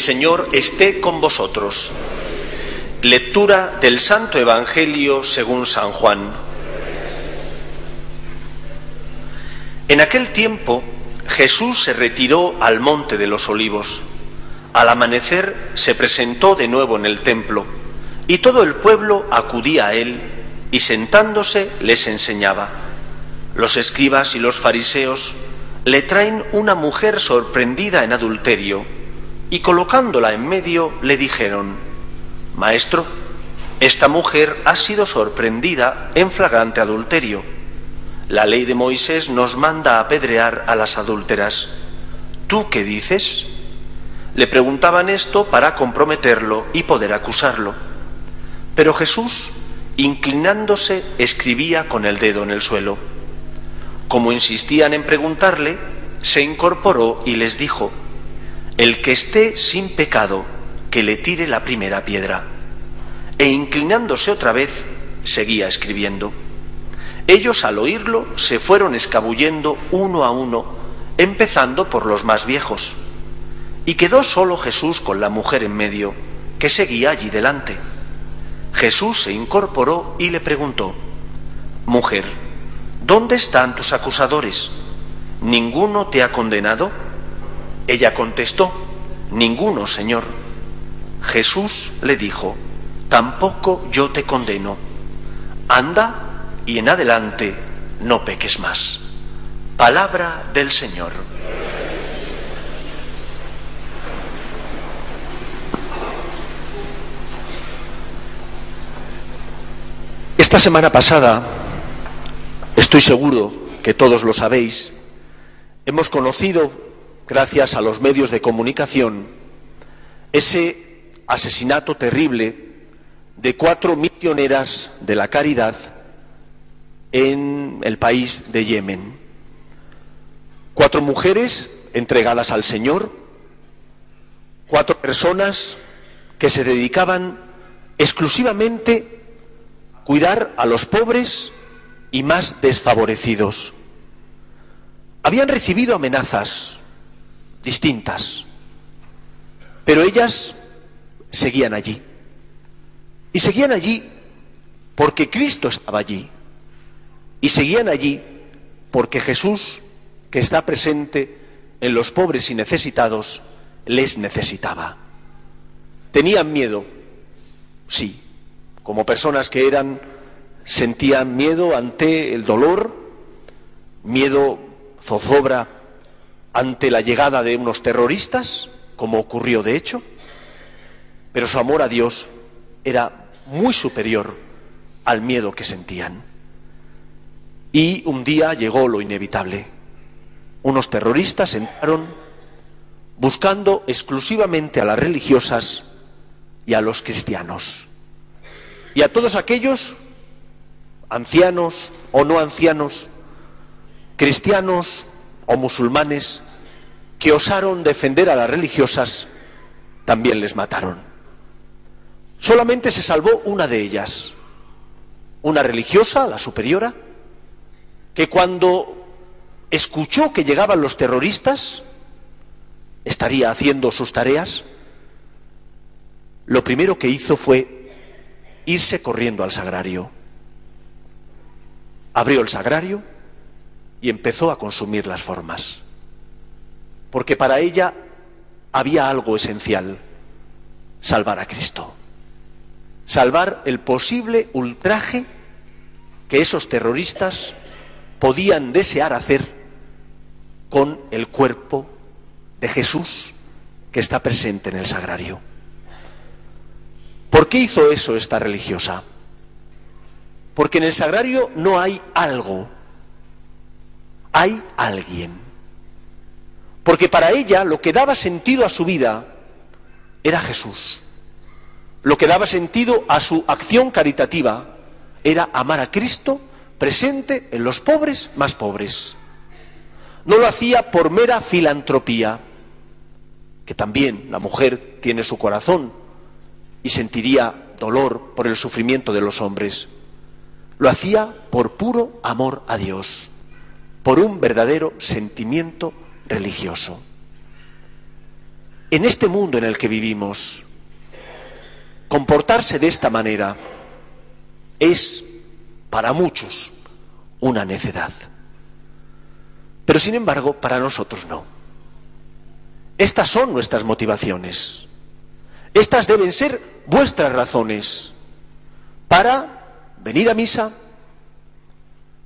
Señor esté con vosotros. Lectura del Santo Evangelio según San Juan. En aquel tiempo Jesús se retiró al monte de los olivos. Al amanecer se presentó de nuevo en el templo y todo el pueblo acudía a él y sentándose les enseñaba. Los escribas y los fariseos le traen una mujer sorprendida en adulterio y colocándola en medio le dijeron, Maestro, esta mujer ha sido sorprendida en flagrante adulterio. La ley de Moisés nos manda apedrear a las adúlteras. ¿Tú qué dices? Le preguntaban esto para comprometerlo y poder acusarlo. Pero Jesús, inclinándose, escribía con el dedo en el suelo. Como insistían en preguntarle, se incorporó y les dijo, El que esté sin pecado, que le tire la primera piedra. E inclinándose otra vez, seguía escribiendo. Ellos al oírlo se fueron escabullendo uno a uno, empezando por los más viejos. Y quedó solo Jesús con la mujer en medio, que seguía allí delante. Jesús se incorporó y le preguntó, Mujer, ¿dónde están tus acusadores? ¿Ninguno te ha condenado? Ella contestó, Ninguno, Señor. Jesús le dijo, Tampoco yo te condeno. Anda y en adelante no peques más. Palabra del Señor. Esta semana pasada, estoy seguro que todos lo sabéis, hemos conocido, gracias a los medios de comunicación, ese asesinato terrible de cuatro misioneras de la caridad en el país de Yemen. Cuatro mujeres entregadas al Señor, cuatro personas que se dedicaban exclusivamente cuidar a los pobres y más desfavorecidos. Habían recibido amenazas distintas, pero ellas seguían allí. Y seguían allí porque Cristo estaba allí. Y seguían allí porque Jesús, que está presente en los pobres y necesitados, les necesitaba. Tenían miedo, sí, como personas que eran, sentían miedo ante el dolor, miedo, zozobra ante la llegada de unos terroristas, como ocurrió de hecho, pero su amor a Dios era muy superior al miedo que sentían. Y un día llegó lo inevitable. Unos terroristas entraron buscando exclusivamente a las religiosas y a los cristianos y a todos aquellos, ancianos o no ancianos, cristianos o musulmanes, que osaron defender a las religiosas, también les mataron. Solamente se salvó una de ellas, una religiosa, la superiora, que cuando escuchó que llegaban los terroristas, estaría haciendo sus tareas, lo primero que hizo fue irse corriendo al sagrario. Abrió el sagrario y empezó a consumir las formas. Porque para ella había algo esencial, salvar a Cristo. Salvar el posible ultraje que esos terroristas podían desear hacer con el cuerpo de Jesús que está presente en el sagrario. ¿Por qué hizo eso esta religiosa? Porque en el sagrario no hay algo, hay alguien. Porque para ella lo que daba sentido a su vida era Jesús. Lo que daba sentido a su acción caritativa era amar a Cristo presente en los pobres más pobres. No lo hacía por mera filantropía, que también la mujer tiene su corazón y sentiría dolor por el sufrimiento de los hombres. Lo hacía por puro amor a Dios, por un verdadero sentimiento religioso. en este mundo en el que vivimos, comportarse de esta manera es para muchos una necedad. Pero sin embargo, para nosotros no. Estas son nuestras motivaciones. Estas deben ser vuestras razones para venir a misa,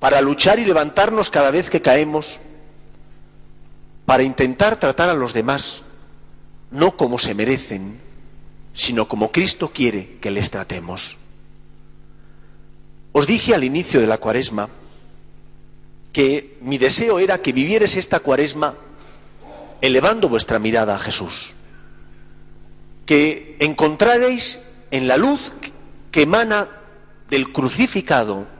para luchar y levantarnos cada vez que caemos, para intentar tratar a los demás no como se merecen, sino como Cristo quiere que les tratemos. Os dije al inicio de la cuaresma que mi deseo era que vivieres esta cuaresma elevando vuestra mirada a Jesús, que encontraréis en la luz que emana del crucificado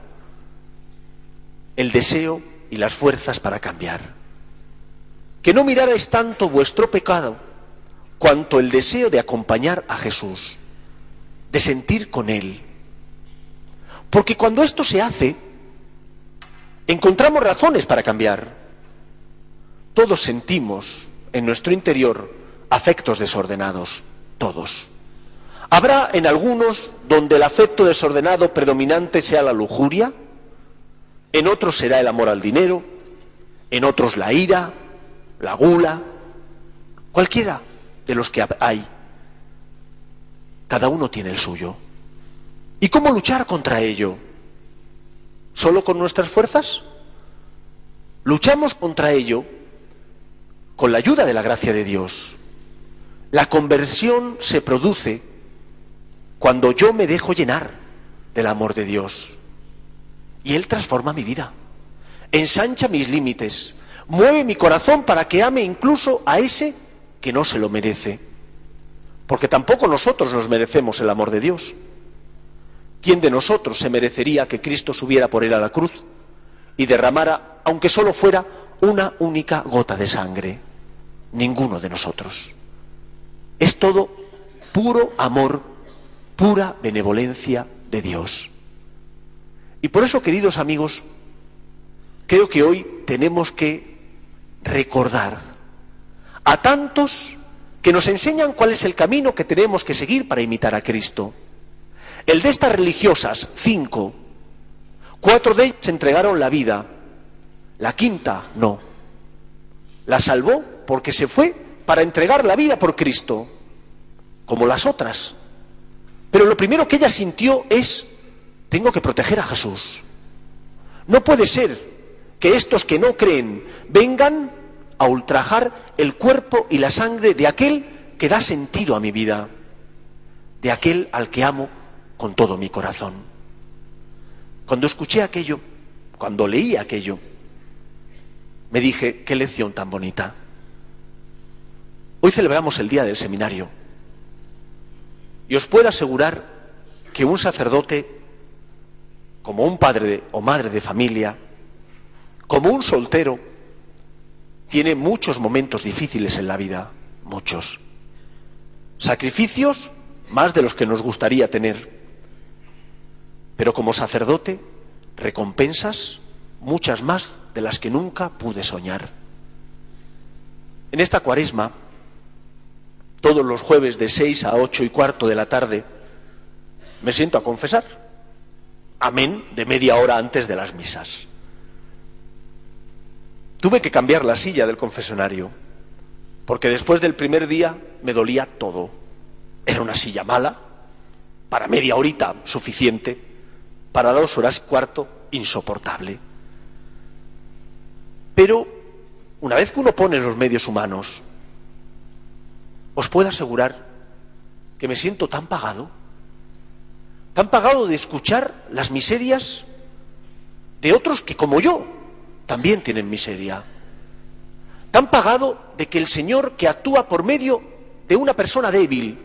el deseo y las fuerzas para cambiar, que no mirarais tanto vuestro pecado cuanto el deseo de acompañar a Jesús, de sentir con Él, porque cuando esto se hace, encontramos razones para cambiar. Todos sentimos en nuestro interior afectos desordenados, todos. Habrá en algunos donde el afecto desordenado predominante sea la lujuria, en otros será el amor al dinero, en otros la ira, la gula, cualquiera de los que hay. Cada uno tiene el suyo. ¿Y cómo luchar contra ello? ¿Solo con nuestras fuerzas? Luchamos contra ello con la ayuda de la gracia de Dios. La conversión se produce cuando yo me dejo llenar del amor de Dios. Y Él transforma mi vida, ensancha mis límites, mueve mi corazón para que ame incluso a ese que no se lo merece. Porque tampoco nosotros nos merecemos el amor de Dios. ¿Quién de nosotros se merecería que Cristo subiera por él a la cruz y derramara, aunque solo fuera una única gota de sangre? Ninguno de nosotros. Es todo puro amor, pura benevolencia de Dios. Y por eso, queridos amigos, creo que hoy tenemos que recordar a tantos que nos enseñan cuál es el camino que tenemos que seguir para imitar a Cristo. El de estas religiosas, cinco, cuatro de ellas entregaron la vida, la quinta no. La salvó porque se fue para entregar la vida por Cristo, como las otras. Pero lo primero que ella sintió es, tengo que proteger a Jesús. No puede ser que estos que no creen vengan a ultrajar el cuerpo y la sangre de aquel que da sentido a mi vida, de aquel al que amo con todo mi corazón. Cuando escuché aquello, cuando leí aquello, me dije, qué lección tan bonita. Hoy celebramos el día del seminario y os puedo asegurar que un sacerdote, como un padre o madre de familia, como un soltero, tiene muchos momentos difíciles en la vida, muchos. Sacrificios más de los que nos gustaría tener. Pero como sacerdote, recompensas muchas más de las que nunca pude soñar. En esta cuaresma, todos los jueves de seis a ocho y cuarto de la tarde, me siento a confesar. Amén de media hora antes de las misas. Tuve que cambiar la silla del confesionario, porque después del primer día me dolía todo. Era una silla mala, para media horita suficiente, para dos horas cuarto insoportable. Pero una vez que uno pone los medios humanos, os puedo asegurar que me siento tan pagado, tan pagado de escuchar las miserias de otros que como yo también tienen miseria, tan pagado de que el Señor que actúa por medio de una persona débil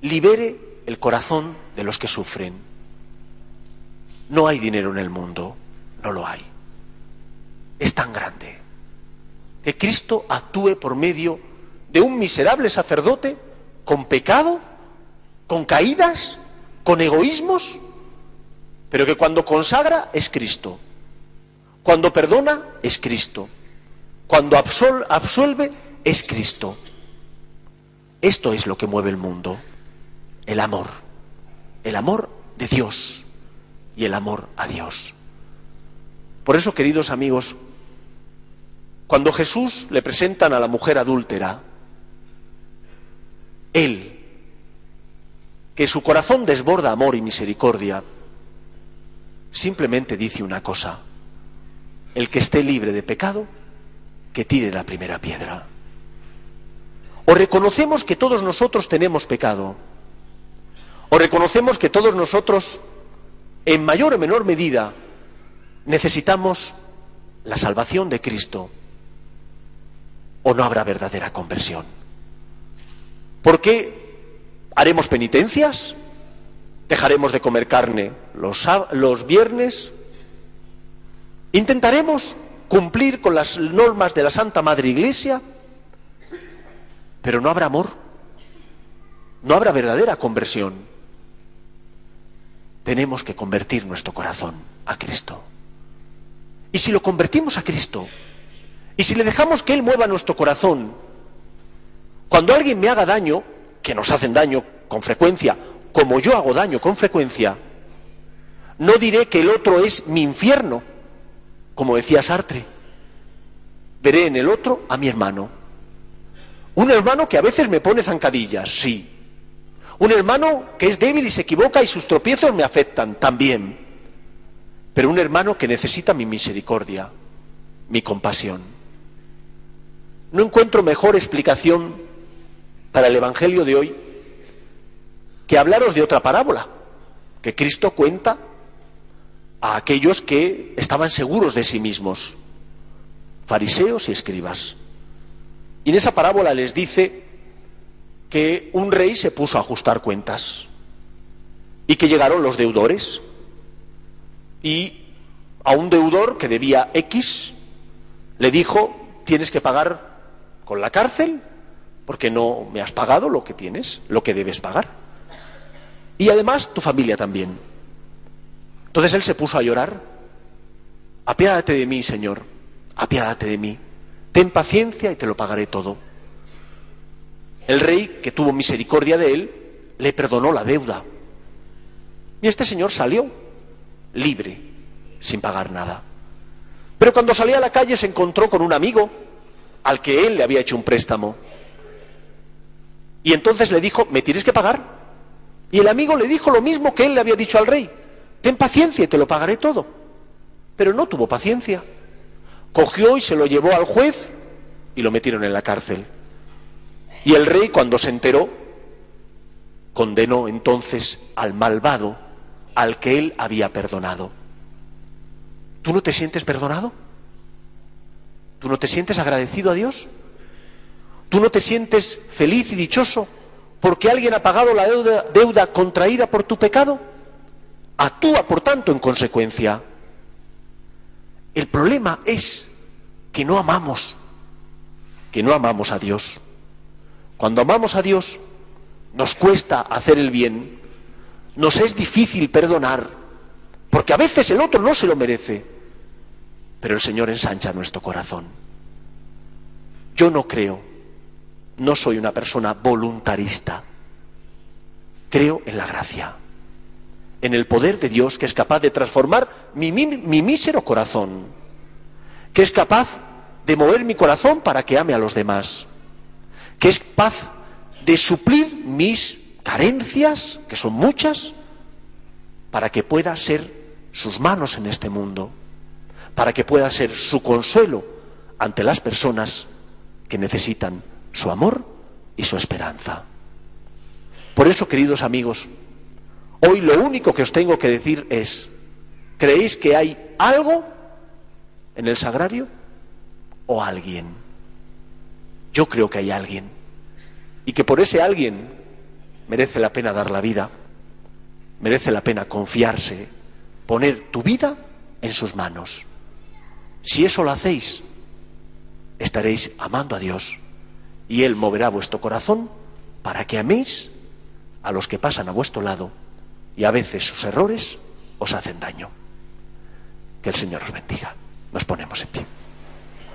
libere el corazón de los que sufren. No hay dinero en el mundo, no lo hay. Es tan grande que Cristo actúe por medio de un miserable sacerdote con pecado, con caídas, con egoísmos, pero que cuando consagra es Cristo, cuando perdona es Cristo, cuando absuelve es Cristo. Esto es lo que mueve el mundo, el amor, el amor de Dios y el amor a Dios. Por eso, queridos amigos, cuando Jesús le presentan a la mujer adúltera, Él, que su corazón desborda amor y misericordia, simplemente dice una cosa, el que esté libre de pecado, que tire la primera piedra. O reconocemos que todos nosotros tenemos pecado, o reconocemos que todos nosotros, en mayor o menor medida, necesitamos la salvación de Cristo, o no habrá verdadera conversión. ¿Por qué haremos penitencias? ¿Dejaremos de comer carne los, los viernes? ¿Intentaremos cumplir con las normas de la Santa Madre Iglesia? Pero no habrá amor, no habrá verdadera conversión. Tenemos que convertir nuestro corazón a Cristo. Y si lo convertimos a Cristo, y si le dejamos que Él mueva nuestro corazón, cuando alguien me haga daño, que nos hacen daño con frecuencia, como yo hago daño con frecuencia, no diré que el otro es mi infierno, como decía Sartre. Veré en el otro a mi hermano. Un hermano que a veces me pone zancadillas, sí. Un hermano que es débil y se equivoca y sus tropiezos me afectan, también. Pero un hermano que necesita mi misericordia, mi compasión. No encuentro mejor explicación para el Evangelio de hoy que hablaros de otra parábola que Cristo cuenta a aquellos que estaban seguros de sí mismos, fariseos y escribas. Y en esa parábola les dice que un rey se puso a ajustar cuentas y que llegaron los deudores y a un deudor que debía X le dijo tienes que pagar con la cárcel porque no me has pagado lo que tienes, lo que debes pagar. Y además tu familia también. Entonces él se puso a llorar. Apiádate de mí, Señor, apiádate de mí. Ten paciencia y te lo pagaré todo. El rey, que tuvo misericordia de él, le perdonó la deuda. Y este señor salió libre, sin pagar nada. Pero cuando salía a la calle se encontró con un amigo al que él le había hecho un préstamo. Y entonces le dijo, me tienes que pagar. Y el amigo le dijo lo mismo que él le había dicho al rey. Ten paciencia y te lo pagaré todo. Pero no tuvo paciencia. Cogió y se lo llevó al juez y lo metieron en la cárcel. Y el rey, cuando se enteró, condenó entonces al malvado al que él había perdonado. ¿Tú no te sientes perdonado? ¿Tú no te sientes agradecido a Dios? ¿Tú no te sientes feliz y dichoso porque alguien ha pagado la deuda, contraída por tu pecado, actúa por tanto en consecuencia. El problema es que no amamos, que no amamos a Dios. Cuando amamos a Dios, nos cuesta hacer el bien, nos es difícil perdonar, porque a veces el otro no se lo merece, pero el Señor ensancha nuestro corazón. Yo no creo no soy una persona voluntarista. Creo en la gracia, en el poder de Dios que es capaz de transformar mi, mísero corazón, que es capaz de mover mi corazón para que ame a los demás, que es capaz de suplir mis carencias, que son muchas, para que pueda ser sus manos en este mundo, para que pueda ser su consuelo ante las personas que necesitan su amor y su esperanza. Por eso, queridos amigos, hoy lo único que os tengo que decir es, ¿creéis que hay algo en el sagrario o alguien? Yo creo que hay alguien y que por ese alguien merece la pena dar la vida, merece la pena confiarse, poner tu vida en sus manos. Si eso lo hacéis, estaréis amando a Dios y Él moverá vuestro corazón para que améis a los que pasan a vuestro lado y a veces sus errores os hacen daño. Que el Señor os bendiga. Nos ponemos en pie.